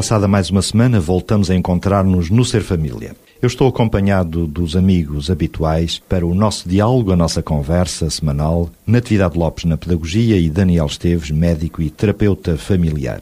Passada mais uma semana, voltamos a encontrar-nos no Ser Família. Eu estou acompanhado dos amigos habituais para o nosso diálogo, a nossa conversa semanal, Natividade Lopes na Pedagogia e Daniel Esteves, médico e terapeuta familiar.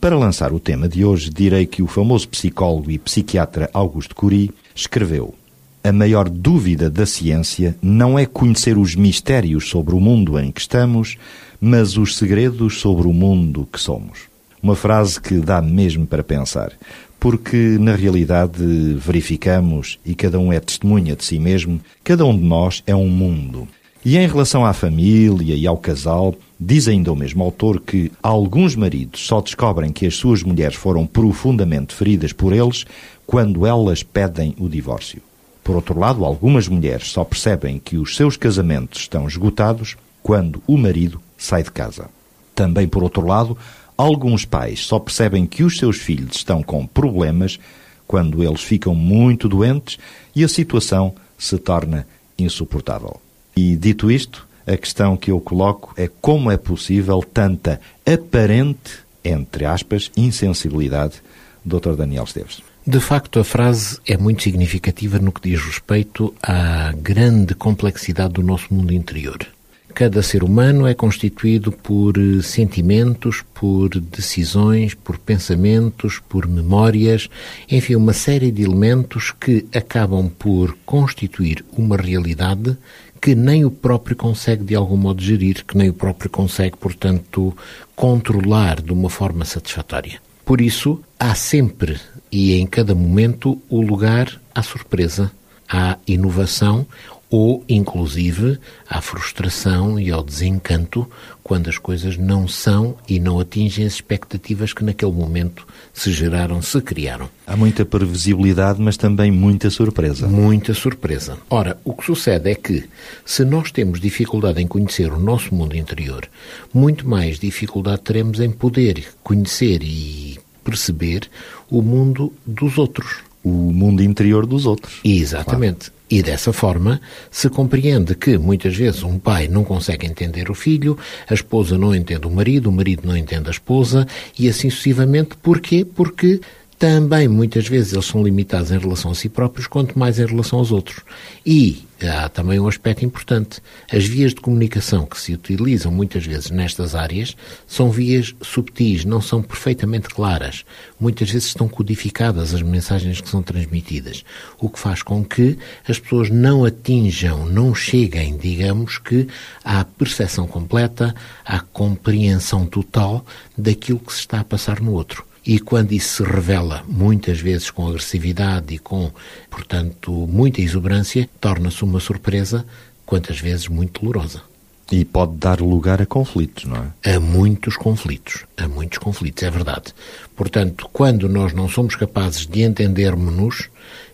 Para lançar o tema de hoje, direi que o famoso psicólogo e psiquiatra Augusto Curie escreveu a maior dúvida da ciência não é conhecer os mistérios sobre o mundo em que estamos, mas os segredos sobre o mundo que somos. Uma frase que dá mesmo para pensar, porque na realidade verificamos, e cada um é testemunha de si mesmo, cada um de nós é um mundo. E em relação à família e ao casal, diz ainda o mesmo autor que alguns maridos só descobrem que as suas mulheres foram profundamente feridas por eles quando elas pedem o divórcio. Por outro lado, algumas mulheres só percebem que os seus casamentos estão esgotados quando o marido sai de casa. Também, por outro lado, Alguns pais só percebem que os seus filhos estão com problemas quando eles ficam muito doentes e a situação se torna insuportável. E dito isto, a questão que eu coloco é como é possível tanta aparente, entre aspas, insensibilidade, Dr. Daniel Esteves. De facto, a frase é muito significativa no que diz respeito à grande complexidade do nosso mundo interior. Cada ser humano é constituído por eh, sentimentos, por decisões, por pensamentos, por memórias, enfim, uma série de elementos que acabam por constituir uma realidade que nem o próprio consegue de algum modo gerir, que nem o próprio consegue, portanto, controlar de uma forma satisfatória. Por isso, há sempre e em cada momento o lugar à surpresa, à inovação ou, inclusive, à frustração e ao desencanto quando as coisas não são e não atingem as expectativas que naquele momento se geraram, se criaram. Há muita previsibilidade, mas também muita surpresa. Muita surpresa. Ora, o que sucede é que, se nós temos dificuldade em conhecer o nosso mundo interior, muito mais dificuldade teremos em poder conhecer e perceber o mundo dos outros. O mundo interior dos outros. Exatamente. Claro. E dessa forma se compreende que muitas vezes um pai não consegue entender o filho, a esposa não entende o marido, o marido não entende a esposa e assim sucessivamente. Porquê? Porque também muitas vezes eles são limitados em relação a si próprios, quanto mais em relação aos outros. E há também um aspecto importante. As vias de comunicação que se utilizam muitas vezes nestas áreas são vias subtis, não são perfeitamente claras. Muitas vezes estão codificadas as mensagens que são transmitidas, o que faz com que as pessoas não atinjam, não cheguem, digamos que, à percepção completa, à compreensão total daquilo que se está a passar no outro. E quando isso se revela, muitas vezes com agressividade e com, portanto, muita exuberância, torna-se uma surpresa, quantas vezes muito dolorosa. E pode dar lugar a conflitos, não é? A muitos conflitos, a muitos conflitos, é verdade. Portanto, quando nós não somos capazes de entendermos-nos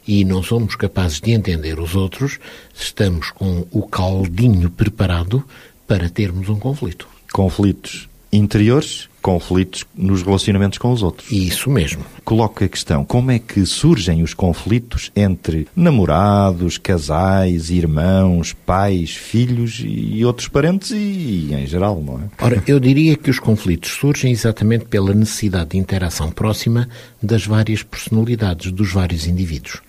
e não somos capazes de entender os outros, estamos com o caldinho preparado para termos um conflito. Conflitos interiores, conflitos nos relacionamentos com os outros. Isso mesmo. Coloco a questão: como é que surgem os conflitos entre namorados, casais, irmãos, pais, filhos e outros parentes e, em geral, não é? Ora, eu diria que os conflitos surgem exatamente pela necessidade de interação próxima das várias personalidades, dos vários indivíduos.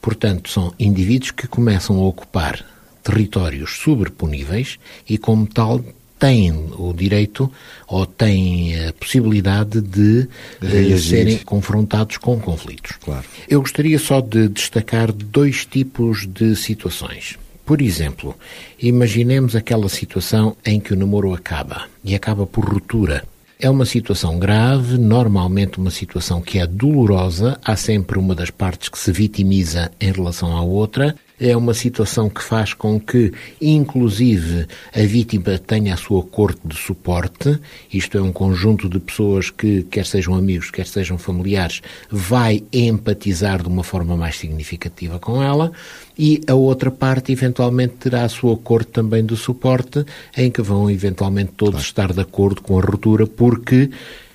Portanto, são indivíduos que começam a ocupar territórios sobreponíveis e, como tal, têm o direito ou têm a possibilidade de uh, serem confrontados com conflitos. Claro. Eu gostaria só de destacar dois tipos de situações. Por exemplo, imaginemos aquela situação em que o namoro acaba e acaba por ruptura. É uma situação grave, normalmente uma situação que é dolorosa, há sempre uma das partes que se vitimiza em relação à outra É uma situação que faz com que, inclusive, a vítima tenha a sua corte de suporte. Isto é um conjunto de pessoas que, quer sejam amigos, quer sejam familiares, vai empatizar de uma forma mais significativa com ela. E a outra parte, eventualmente, terá a sua corte também de suporte, em que vão, eventualmente, todos claro. estar de acordo com a ruptura, porque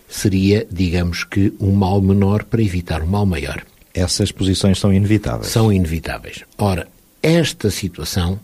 seria, digamos que, um mal menor para evitar um mal maior. Essas posições são inevitáveis. São inevitáveis. Ora, esta situação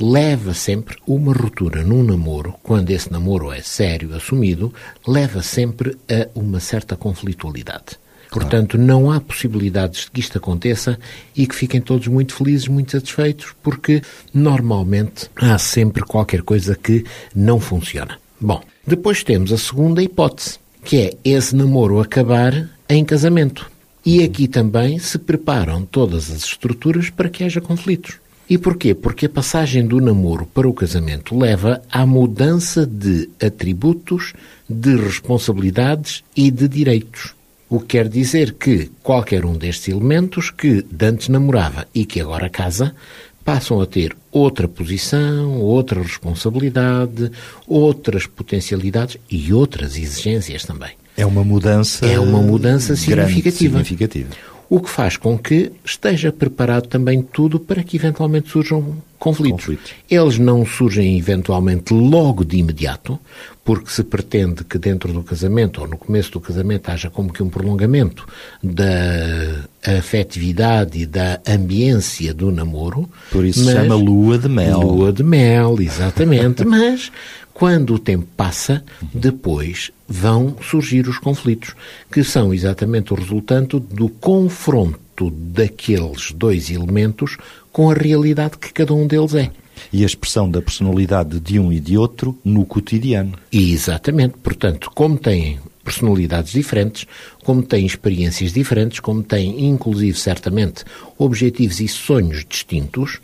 leva sempre uma ruptura num namoro, quando esse namoro é sério, assumido, leva sempre a uma certa conflitualidade. Claro. Portanto, não há possibilidades de que isto aconteça e que fiquem todos muito felizes, muito satisfeitos, porque normalmente há sempre qualquer coisa que não funciona. Bom, depois temos a segunda hipótese, que é esse namoro acabar em casamento. E aqui também se preparam todas as estruturas para que haja conflitos. E porquê? Porque a passagem do namoro para o casamento leva à mudança de atributos, de responsabilidades e de direitos. O que quer dizer que qualquer um destes elementos que antes namorava e que agora casa passam a ter outra posição, outra responsabilidade, outras potencialidades e outras exigências também. É uma mudança. É uma mudança significativa. significativa. O que faz com que esteja preparado também tudo para que eventualmente surjam conflitos. conflitos. Eles não surgem eventualmente logo de imediato, porque se pretende que dentro do casamento ou no começo do casamento haja como que um prolongamento da afetividade e da ambiência do namoro. Por isso se chama lua de mel. Lua de mel, exatamente. mas quando o tempo passa, depois vão surgir os conflitos, que são exatamente o resultante do confronto daqueles dois elementos com a realidade que cada um deles é. E a expressão da personalidade de um e de outro no cotidiano. Exatamente. Portanto, como têm personalidades diferentes, como têm experiências diferentes, como têm, inclusive, certamente, objetivos e sonhos distintos,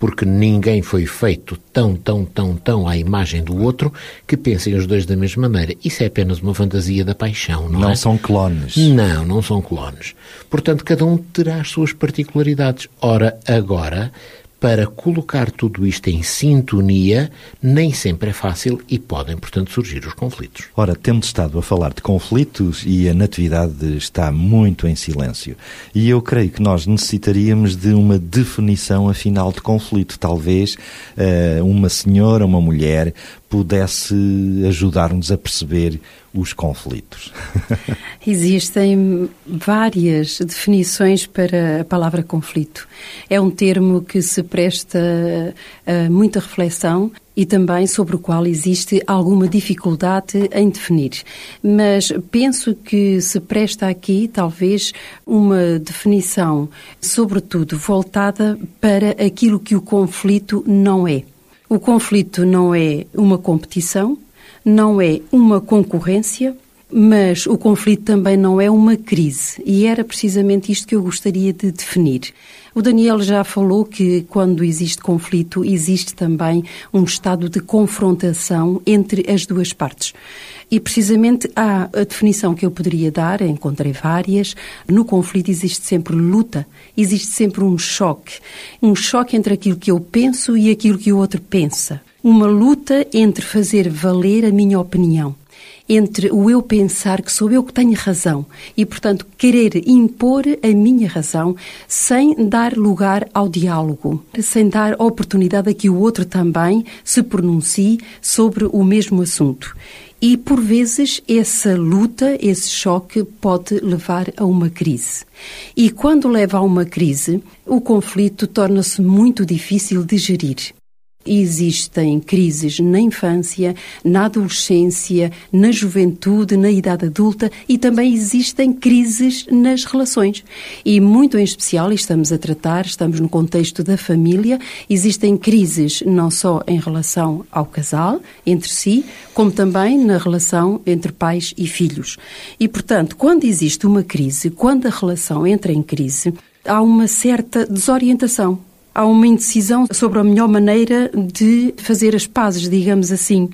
porque ninguém foi feito tão, tão, tão, tão à imagem do outro que pensem os dois da mesma maneira. Isso é apenas uma fantasia da paixão, não, não é? Não são clones. Não, não são clones. Portanto, cada um terá as suas particularidades. Ora, agora, para colocar tudo isto em sintonia, nem sempre é fácil e podem, portanto, surgir os conflitos. Ora, temos estado a falar de conflitos e a Natividade está muito em silêncio. E eu creio que nós necessitaríamos de uma definição afinal de conflito. Talvez uh, uma senhora, uma mulher, pudesse ajudar-nos a perceber os conflitos. Existem várias definições para a palavra conflito. É um termo que se presta a muita reflexão e também sobre o qual existe alguma dificuldade em definir. Mas penso que se presta aqui, talvez, uma definição, sobretudo voltada para aquilo que o conflito não é. O conflito não é uma competição, não é uma concorrência, mas o conflito também não é uma crise. E era precisamente isto que eu gostaria de definir. O Daniel já falou que quando existe conflito, existe também um estado de confrontação entre as duas partes. E precisamente há a definição que eu poderia dar, encontrei várias. No conflito existe sempre luta, existe sempre um choque. Um choque entre aquilo que eu penso e aquilo que o outro pensa. Uma luta entre fazer valer a minha opinião entre o eu pensar que sou eu que tenho razão e, portanto, querer impor a minha razão sem dar lugar ao diálogo, sem dar oportunidade a que o outro também se pronuncie sobre o mesmo assunto. E, por vezes, essa luta, esse choque pode levar a uma crise. E quando leva a uma crise, o conflito torna-se muito difícil de gerir. Existem crises na infância, na adolescência, na juventude, na idade adulta e também existem crises nas relações. E muito em especial, estamos a tratar, estamos no contexto da família, existem crises não só em relação ao casal, entre si, como também na relação entre pais e filhos. E, portanto, quando existe uma crise, quando a relação entra em crise, há uma certa desorientação há uma indecisão sobre a melhor maneira de fazer as pazes, digamos assim.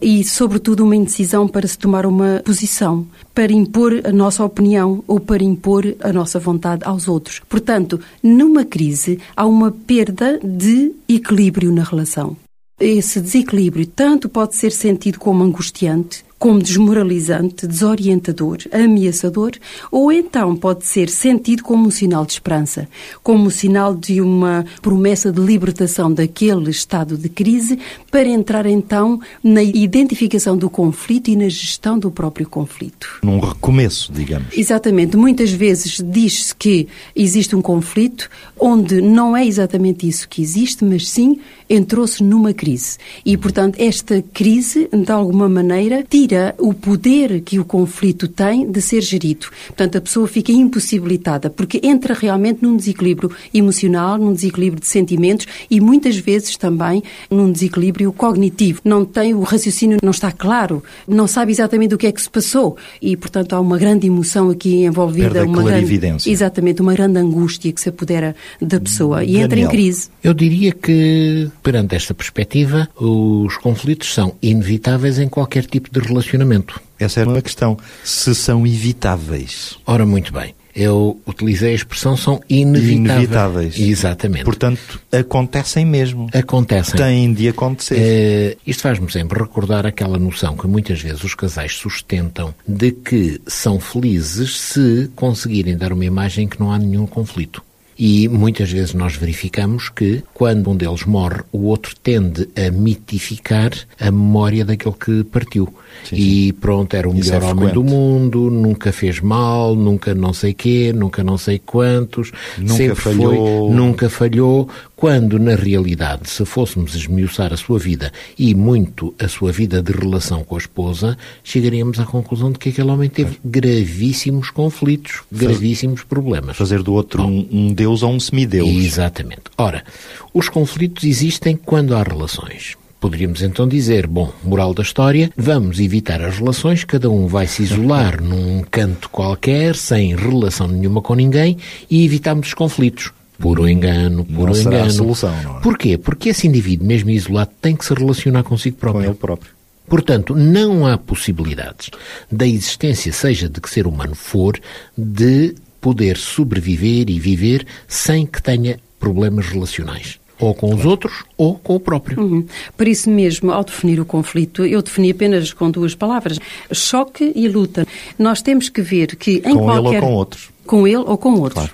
e, sobretudo, uma indecisão para se tomar uma posição, para impor a nossa opinião ou para impor a nossa vontade aos outros. Portanto, numa crise, há uma perda de equilíbrio na relação. Esse desequilíbrio tanto pode ser sentido como angustiante, como desmoralizante, desorientador, ameaçador, ou então pode ser sentido como um sinal de esperança, como um sinal de uma promessa de libertação daquele estado de crise para entrar então na identificação do conflito e na gestão do próprio conflito. Num recomeço, digamos. Exatamente. Muitas vezes diz-se que existe um conflito onde não é exatamente isso que existe, mas sim entrou-se numa crise. E, portanto, esta crise, de alguma maneira, tira o poder que o conflito tem de ser gerido. Portanto, a pessoa fica impossibilitada, porque entra realmente num desequilíbrio emocional, num desequilíbrio de sentimentos e muitas vezes também num desequilíbrio cognitivo. Não tem o raciocínio, não está claro, não sabe exatamente o que é que se passou e, portanto, há uma grande emoção aqui envolvida, Perde uma grande, exatamente, uma grande angústia que se apodera da pessoa e entra em Daniel. crise. Eu diria que, perante esta perspectiva, os conflitos são inevitáveis em qualquer tipo de relacionamento. Essa é uma questão. Se são evitáveis. Ora, muito bem. Eu utilizei a expressão são inevitáveis. Inevitáveis. Exatamente. Portanto, acontecem mesmo. Acontecem. Têm de acontecer. Eh, isto faz-me sempre recordar aquela noção que muitas vezes os casais sustentam de que são felizes se conseguirem dar uma imagem que não há nenhum conflito. E muitas vezes nós verificamos que, quando um deles morre, o outro tende a mitificar a memória daquele que partiu. e pronto, era o Isso melhor é homem do mundo, nunca fez mal, nunca não sei quê, nunca não sei quantos, Nunca sempre falhou. foi, nunca falhou, quando na realidade, se fôssemos esmiuçar a sua vida e muito a sua vida de relação com a esposa, chegaríamos à conclusão de que aquele homem teve gravíssimos conflitos, gravíssimos problemas. Fazer do outro um, um deus ou um semideus. Exatamente. Ora, os conflitos existem quando há relações. Poderíamos então dizer, bom, moral da história, vamos evitar as relações, cada um vai se isolar num canto qualquer, sem relação nenhuma com ninguém, e evitamos os conflitos. Puro engano, puro Não será a engano. solução, não é? Porquê? Porque esse indivíduo, mesmo isolado, tem que se relacionar consigo Com próprio. ele próprio. Portanto, não há possibilidades da existência, seja de que ser humano for, de poder sobreviver e viver sem que tenha problemas relacionais. Ou com os outros, ou com o próprio. Uhum. Por isso mesmo, ao definir o conflito, eu defini apenas com duas palavras: choque e luta. Nós temos que ver que em Com ele ou qualquer com outros. com ele ou com outros. Claro.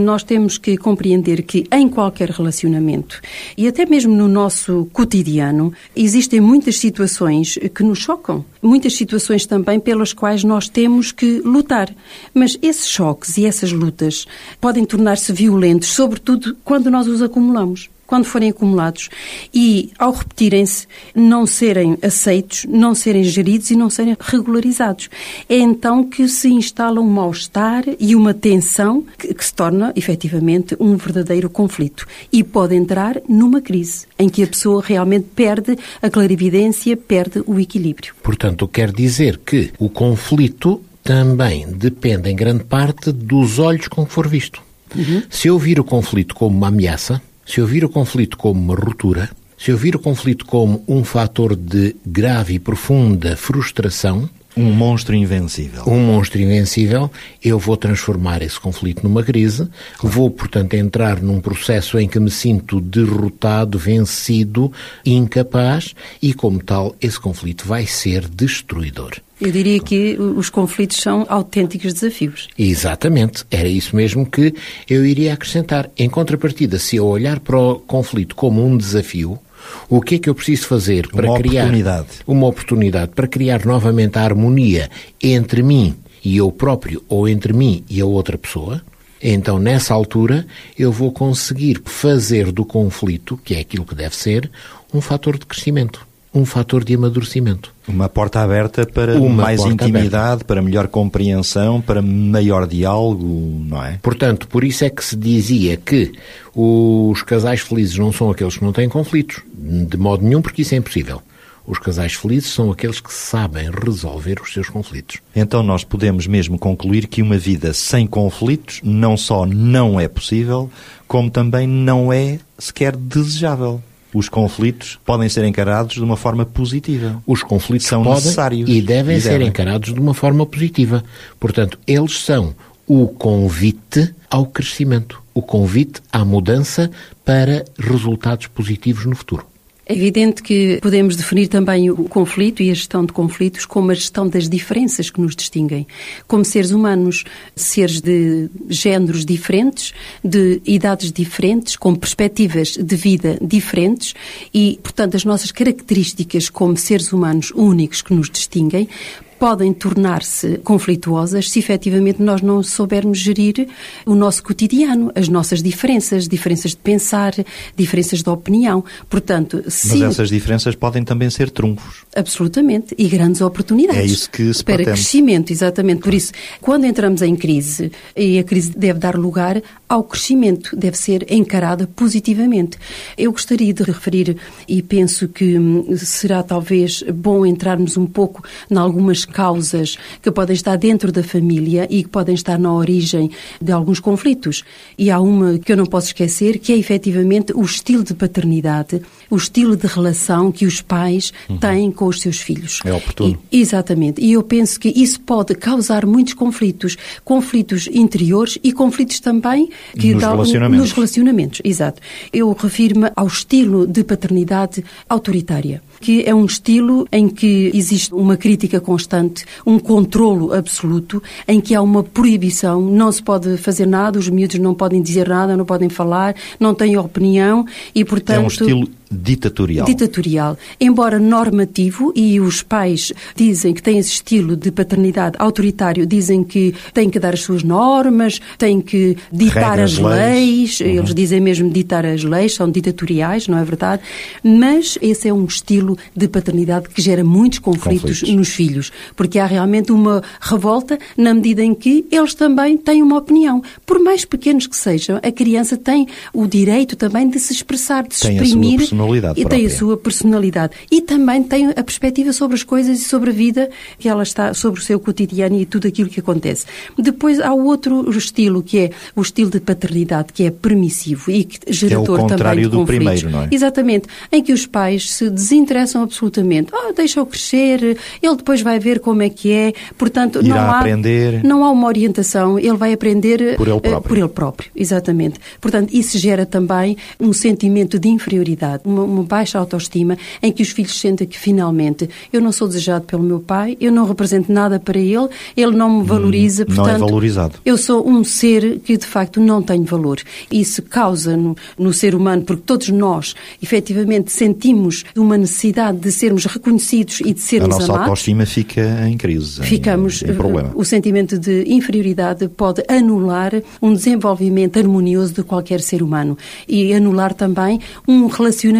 Nós temos que compreender que em qualquer relacionamento e até mesmo no nosso cotidiano existem muitas situações que nos chocam, muitas situações também pelas quais nós temos que lutar. Mas esses choques e essas lutas podem tornar-se violentos, sobretudo quando nós os acumulamos quando forem acumulados e, ao repetirem-se, não serem aceitos, não serem geridos e não serem regularizados. É então que se instala um mal-estar e uma tensão que, que se torna, efetivamente, um verdadeiro conflito. E pode entrar numa crise em que a pessoa realmente perde a clarividência, perde o equilíbrio. Portanto, quer dizer que o conflito também depende em grande parte dos olhos com que for visto. Se eu vir o conflito como uma ameaça, se eu vir o conflito como uma ruptura, se eu vir o conflito como um fator de grave e profunda frustração, Um monstro invencível. um monstro invencível, eu vou transformar esse conflito numa crise, vou, portanto, entrar num processo em que me sinto derrotado, vencido, incapaz e, como tal, esse conflito vai ser destruidor. Eu diria que os conflitos são autênticos desafios. Exatamente, era isso mesmo que eu iria acrescentar. Em contrapartida, se eu olhar para o conflito como um desafio, o que é que eu preciso fazer para Uma criar uma oportunidade para criar novamente a harmonia entre mim e eu próprio ou entre mim e a outra pessoa? Então, nessa altura, eu vou conseguir fazer do conflito, que é aquilo que deve ser, um fator de crescimento, um fator de amadurecimento. Uma porta aberta para Uma mais intimidade, para melhor compreensão, para maior diálogo, não é? Portanto, por isso é que se dizia que os casais felizes não são aqueles que não têm conflitos, de modo nenhum, porque isso é impossível. Os casais felizes são aqueles que sabem resolver os seus conflitos. Então nós podemos mesmo concluir que uma vida sem conflitos não só não é possível, como também não é sequer desejável. Os conflitos podem ser encarados de uma forma positiva. Os conflitos São podem necessários. e devem E ser devem. encarados de uma forma positiva. Portanto, eles são o convite ao crescimento, o convite à mudança para resultados positivos no futuro. É evidente que podemos definir também o conflito e a gestão de conflitos como a gestão das diferenças que nos distinguem. Como seres humanos, seres de géneros diferentes, de idades diferentes, com perspectivas de vida diferentes e, portanto, as nossas características como seres humanos únicos que nos distinguem podem tornar-se conflituosas se efetivamente nós não soubermos gerir o nosso cotidiano, as nossas diferenças, diferenças de pensar, diferenças de opinião. Portanto, se Mas essas diferenças podem também ser trunfos. Absolutamente. E grandes oportunidades. É isso que se Para crescimento, exatamente. Por isso, quando entramos em crise, e a crise deve dar lugar ao crescimento, deve ser encarada positivamente. Eu gostaria de referir, e penso que hum, será talvez bom entrarmos um pouco em algumas causas que podem estar dentro da família e que podem estar na origem de alguns conflitos. E há uma que eu não posso esquecer, que é efetivamente o estilo de paternidade, o estilo de relação que os pais têm com os seus filhos. É oportuno. E- Exatamente. E eu penso que isso pode causar muitos conflitos. Conflitos interiores e conflitos também que Nos dá- relacionamentos. Nos relacionamentos, exato. Eu refiro-me ao estilo de paternidade autoritária, que é um estilo em que existe uma crítica constante, um controlo absoluto, em que há uma proibição, não se pode fazer nada, os miúdos não podem dizer nada, não podem falar, não têm opinião e, portanto... É um estilo ditatorial. Ditatorial. Embora normativo, e os pais dizem que têm esse estilo de paternidade autoritário, dizem que têm que dar as suas normas, têm que ditar Regras, as leis. leis, eles dizem mesmo ditar as leis, são ditatoriais, não é verdade? Mas esse é um estilo de paternidade que gera muitos conflitos, Conflitos. nos filhos, porque há realmente uma revolta na medida em que eles também têm uma opinião. Por mais pequenos que sejam, a criança tem o direito também de se expressar, de se Tem exprimir personalidade e tem a própria. sua personalidade. E também tem a perspectiva sobre as coisas e sobre a vida que ela está, sobre o seu cotidiano e tudo aquilo que acontece. Depois há outro estilo, que é o estilo de paternidade, que é permissivo e que gerador também contrário de do conflitos. primeiro, não é? Exatamente. Em que os pais se desinteressam absolutamente. Ah, deixa-o crescer, ele depois vai ver como é que é. Portanto, Irá não há, aprender. não há uma orientação, ele vai aprender Por ele eh, próprio. por ele próprio. Exatamente. Portanto, isso gera também um sentimento de inferioridade, uma, uma baixa autoestima, em que os filhos sentem que finalmente eu não sou desejado pelo meu pai, eu não represento nada para ele, ele não me valoriza, não é portanto, valorizado. eu sou um ser que de facto não tenho valor. Isso causa no, no ser humano, porque todos nós efetivamente sentimos uma necessidade de sermos reconhecidos e de A sermos nossa amados. autoestima fica em crise, em- Ficamos, em, problema. o sentimento de inferioridade pode anular um desenvolvimento harmonioso de qualquer ser humano e anular também um relacionamento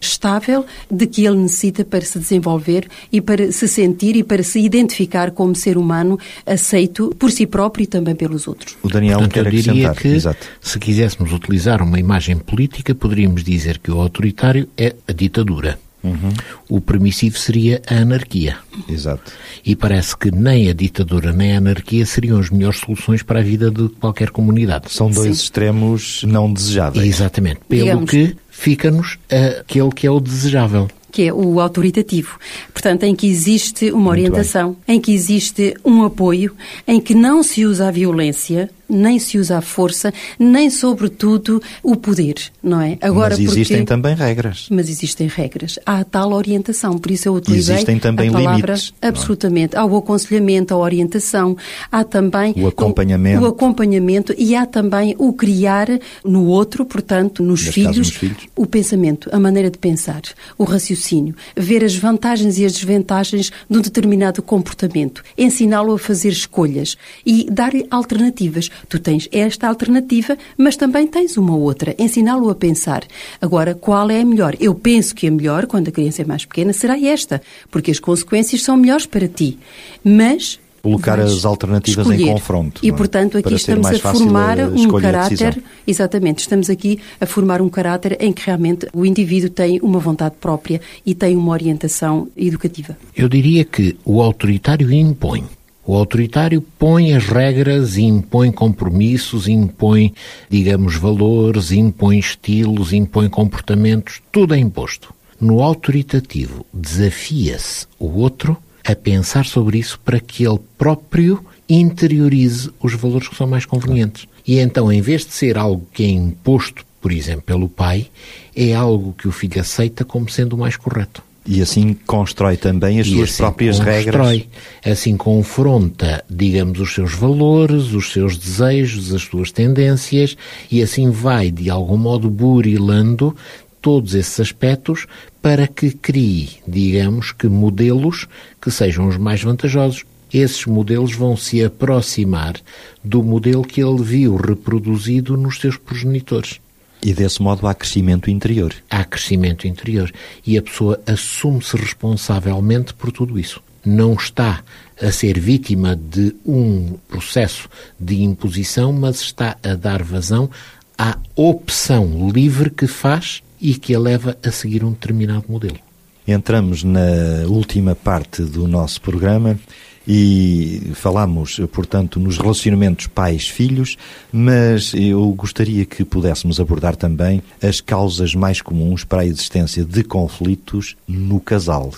estável de que ele necessita para se desenvolver e para se sentir e para se identificar como ser humano aceito por si próprio e também pelos outros. O Daniel Portanto, quer diria acrescentar. que, Exato. se quiséssemos utilizar uma imagem política, poderíamos dizer que o autoritário é a ditadura. Uhum. O permissivo seria a anarquia. Exato. E parece que nem a ditadura nem a anarquia seriam as melhores soluções para a vida de qualquer comunidade. São dois extremos não desejáveis. Exatamente. Pelo Digamos. que fica-nos aquele que é o desejável. que é o autoritativo. Portanto, em que existe uma orientação, em que existe um apoio, em que não se usa a violência, nem se usa a força, nem, sobretudo, o poder, não é? Mas existem porque- também regras. Mas existem regras. Há a tal orientação, por isso eu utilizei Existem também a palavra limites, não é? absolutamente. Há o aconselhamento, a orientação, há também O acompanhamento. o, acompanhamento e há também o criar no outro, portanto, nos filhos, nos filhos. o pensamento, a maneira de pensar, o raciocínio, ver as vantagens e as desvantagens de um determinado comportamento, ensiná-lo a fazer escolhas e dar-lhe alternativas. Tu tens esta alternativa, mas também tens uma outra, ensiná-lo a pensar. Agora, qual é a melhor? Eu penso que a melhor, quando a criança é mais pequena, será esta, porque as consequências são melhores para ti. Mas Colocar vais as alternativas em escolher. confronto, E, é? portanto, aqui Para estamos a formar a um caráter. Exatamente, estamos aqui a formar um caráter em que realmente o indivíduo tem uma vontade própria e tem uma orientação educativa. Eu diria que o autoritário impõe O autoritário põe as regras, impõe compromissos, impõe, digamos, valores, impõe estilos, impõe comportamentos, tudo é imposto. No autoritativo, desafia-se o outro a pensar sobre isso para que ele próprio interiorize os valores que são mais convenientes. E então, em vez de ser algo que é imposto, por exemplo, pelo pai, é algo que o filho aceita como sendo o mais correto. E assim constrói também as e suas assim próprias constrói, regras. Assim confronta, digamos, os seus valores, os seus desejos, as suas tendências e assim vai, de algum modo, burilando todos esses aspectos para que crie, digamos, que modelos que sejam os mais vantajosos. Esses modelos vão se aproximar do modelo que ele viu reproduzido nos seus progenitores E desse modo há crescimento interior. há crescimento interior e a pessoa assume-se responsavelmente por tudo isso. Não está a ser vítima de um processo de imposição, mas está a dar vazão à opção livre que faz e que a leva a seguir um determinado modelo. Entramos na última parte do nosso programa e falamos, portanto, nos relacionamentos pais-filhos, mas eu gostaria que pudéssemos abordar também as causas mais comuns para a existência de conflitos no casal,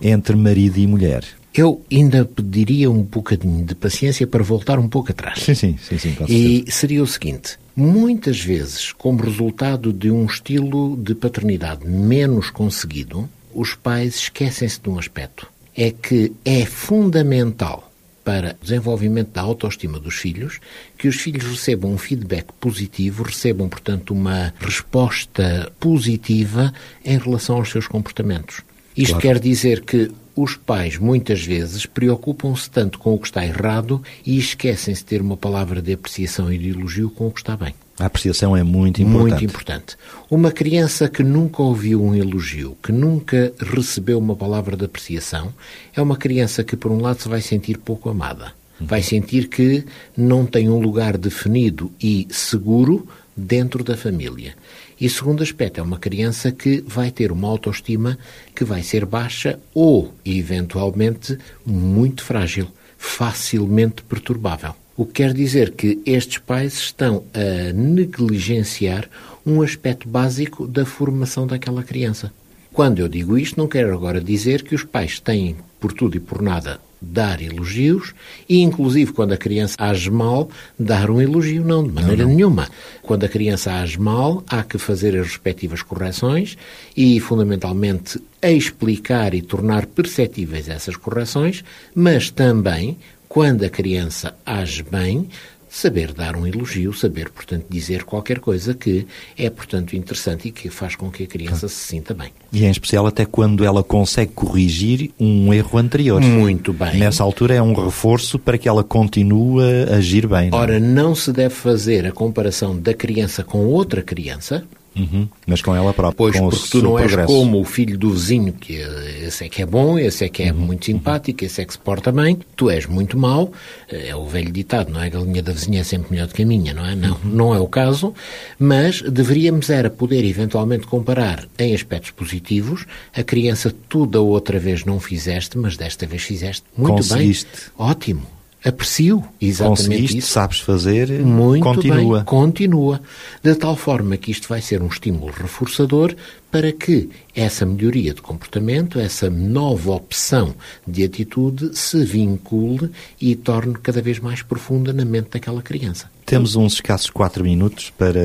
entre marido e mulher. Eu ainda pediria um bocadinho de paciência para voltar um pouco atrás. Sim, sim, sim, sim. E seria o seguinte: muitas vezes, como resultado de um estilo de paternidade menos conseguido, os pais esquecem-se de um aspecto. É que é fundamental para o desenvolvimento da autoestima dos filhos que os filhos recebam um feedback positivo, recebam, portanto, uma resposta positiva em relação aos seus comportamentos. Isto Claro. quer dizer que os pais, muitas vezes, preocupam-se tanto com o que está errado e esquecem-se de ter uma palavra de apreciação e de elogio com o que está bem. A apreciação é muito importante. Muito importante. Uma criança que nunca ouviu um elogio, que nunca recebeu uma palavra de apreciação, é uma criança que, por um lado, se vai sentir pouco amada. Vai sentir que não tem um lugar definido e seguro dentro da família. E segundo aspecto, é uma criança que vai ter uma autoestima que vai ser baixa ou, eventualmente, muito frágil, facilmente perturbável. O que quer dizer que estes pais estão a negligenciar um aspecto básico da formação daquela criança. Quando eu digo isto, não quero agora dizer que os pais têm, por tudo e por nada, dar elogios e, inclusive, quando a criança age mal, dar um elogio. Não, de maneira nenhuma. Quando a criança age mal, há que fazer as respectivas correções e, fundamentalmente, explicar e tornar perceptíveis essas correções, mas também, quando a criança age bem, saber dar um elogio, saber, portanto, dizer qualquer coisa que é, portanto, interessante e que faz com que a criança se sinta bem. E em especial até quando ela consegue corrigir um erro anterior. Muito bem. Nessa altura é um reforço para que ela continue a agir bem. não é? Ora, não se deve fazer a comparação da criança com outra criança, Uhum. Mas com ela própria. Pois, com porque tu não és progresso. como o filho do vizinho, que esse é que é bom, esse é que é muito simpático, esse é que se porta bem. Tu és muito mau, é o velho ditado, não é? A galinha da vizinha é sempre melhor do que a minha, não é? Não, não é o caso, mas deveríamos era poder eventualmente comparar em aspectos positivos. A criança tu da outra vez não fizeste, mas desta vez fizeste muito Conseguiste. bem. Ótimo. Aprecio exatamente Conseguiste, isso. sabes fazer, Muito continua. bem, continua. De tal forma que isto vai ser um estímulo reforçador para que essa melhoria de comportamento, essa nova opção de atitude se vincule e torne cada vez mais profunda na mente daquela criança. Temos uns escassos quatro minutos para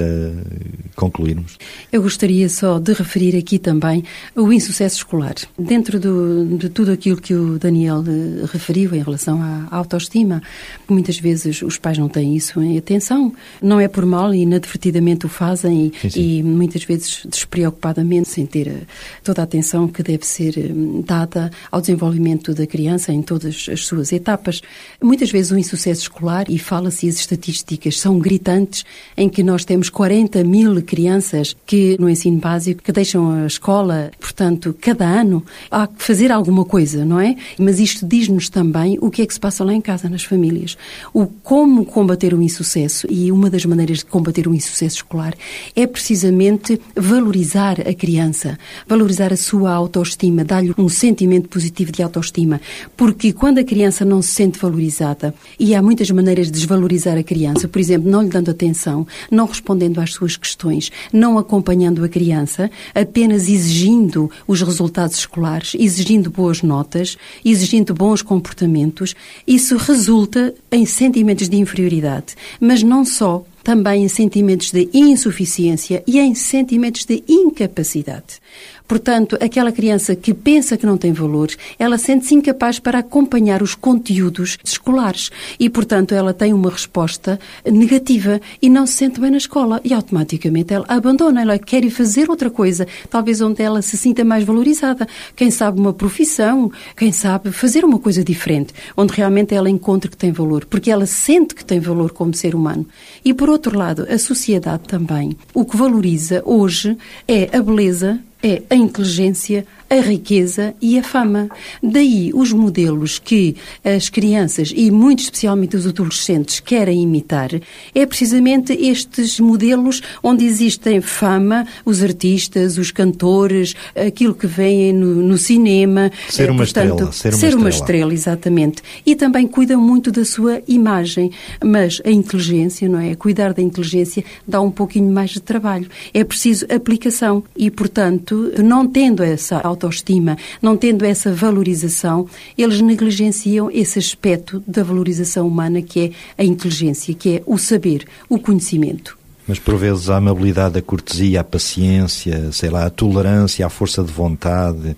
concluirmos. Eu gostaria só de referir aqui também o insucesso escolar. Dentro do- de tudo aquilo que o Daniel eh, referiu em relação à autoestima, muitas vezes os pais não têm isso em atenção. Não é por mal e inadvertidamente o fazem e, Sim, sim. e muitas vezes despreocupadamente, sem ter eh, toda a atenção que deve ser eh, dada ao desenvolvimento da criança em todas as suas etapas. Muitas vezes o insucesso escolar, e fala-se as estatísticas são gritantes, em que nós temos 40 mil crianças que no ensino básico que deixam a escola, portanto, cada ano há que fazer alguma coisa, não é? Mas isto diz-nos também o que é que se passa lá em casa, nas famílias. O como combater o insucesso e uma das maneiras de combater o insucesso escolar é precisamente valorizar a criança, valorizar a sua autoestima, dar-lhe um sentimento positivo de autoestima, porque quando a criança não se sente valorizada, e há muitas maneiras de desvalorizar a criança, por exemplo, não lhe dando atenção, não respondendo às suas questões, não acompanhando a criança, apenas exigindo os resultados escolares, exigindo boas notas, exigindo bons comportamentos, isso resulta em sentimentos de inferioridade, mas não só também em sentimentos de insuficiência e em sentimentos de incapacidade. Portanto, aquela criança que pensa que não tem valor, ela sente-se incapaz para acompanhar os conteúdos escolares. E, portanto, ela tem uma resposta negativa e não se sente bem na escola. E automaticamente ela abandona, ela quer ir fazer outra coisa, talvez onde ela se sinta mais valorizada, quem sabe uma profissão, quem sabe fazer uma coisa diferente, onde realmente ela encontre que tem valor, porque ela sente que tem valor como ser humano. E por outro lado, a sociedade também, o que valoriza hoje é a beleza, é a inteligência, a riqueza e a fama. Daí os modelos que as crianças e muito especialmente os adolescentes querem imitar é precisamente estes modelos onde existem fama, os artistas, os cantores, aquilo que vem no, no cinema. Ser uma Portanto, estrela. Ser uma ser uma estrela. estrela, exatamente. E também cuidam muito da sua imagem. Mas a inteligência, não é? Cuidar da inteligência dá um pouquinho mais de trabalho. É preciso aplicação e, portanto, não tendo essa autoestima, não tendo essa valorização, eles negligenciam esse aspecto da valorização humana que é a inteligência, que é o saber, o conhecimento. Mas por vezes a amabilidade, a cortesia, a paciência, sei lá, a tolerância, a força de vontade,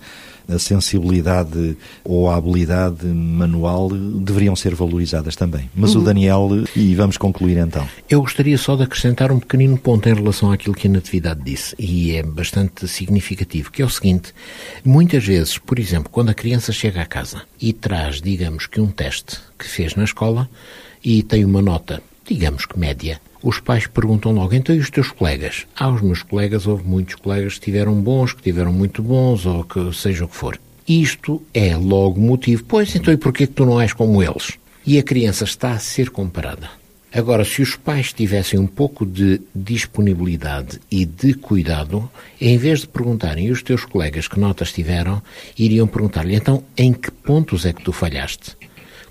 a sensibilidade ou a habilidade manual deveriam ser valorizadas também. Mas o Daniel, e vamos concluir então. Eu gostaria só de acrescentar um pequenino ponto em relação àquilo que a Natividade disse, e é bastante significativo, que é o seguinte: muitas vezes, por exemplo, quando a criança chega à casa e traz, digamos que um teste que fez na escola e tem uma nota, digamos que média, os pais perguntam logo, então e os teus colegas? Ah, os meus colegas, houve muitos colegas que tiveram bons, que tiveram muito bons, ou que seja o que for. Isto é logo motivo, pois então e porquê que tu não és como eles? E a criança está a ser comparada. Agora, se os pais tivessem um pouco de disponibilidade e de cuidado, em vez de perguntarem os teus colegas que notas tiveram, iriam perguntar-lhe, então, em que pontos é que tu falhaste?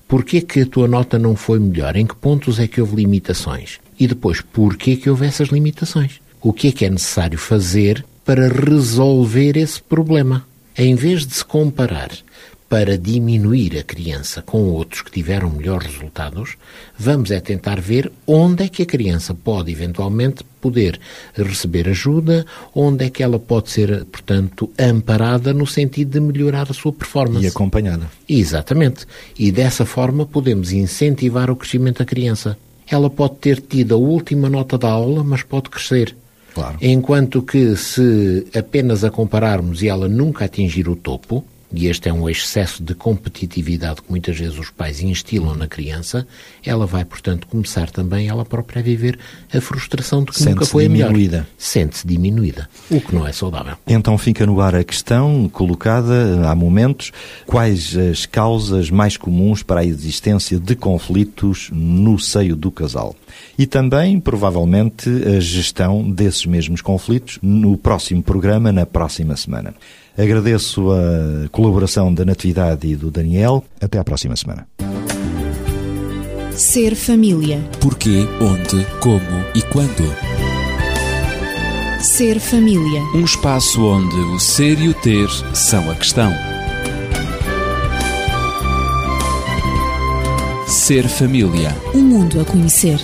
Porquê que a tua nota não foi melhor? Em que pontos é que houve limitações? E depois, porquê que houve essas limitações? O que é que é necessário fazer para resolver esse problema? Em vez de se comparar para diminuir a criança com outros que tiveram melhores resultados, vamos é tentar ver onde é que a criança pode eventualmente poder receber ajuda, onde é que ela pode ser, portanto, amparada no sentido de melhorar a sua performance. E acompanhada. Exatamente. E dessa forma podemos incentivar o crescimento da criança. Ela pode ter tido a última nota da aula, mas pode crescer. Claro. Enquanto que se apenas a compararmos e ela nunca atingir o topo, e este é um excesso de competitividade que muitas vezes os pais instilam na criança, ela vai, portanto, começar também ela própria a viver a frustração de que nunca foi a melhor. diminuída. Sente-se diminuída, o que não é saudável. Então fica no ar a questão colocada há momentos: quais as causas mais comuns para a existência de conflitos no seio do casal? E também, provavelmente, a gestão desses mesmos conflitos no próximo programa, na próxima semana. Agradeço a colaboração da Natividade e do Daniel. Até à próxima semana. Ser família. Porquê, onde, como e quando. Ser família. Um espaço onde o ser e o ter são a questão. Ser família. Um mundo a conhecer.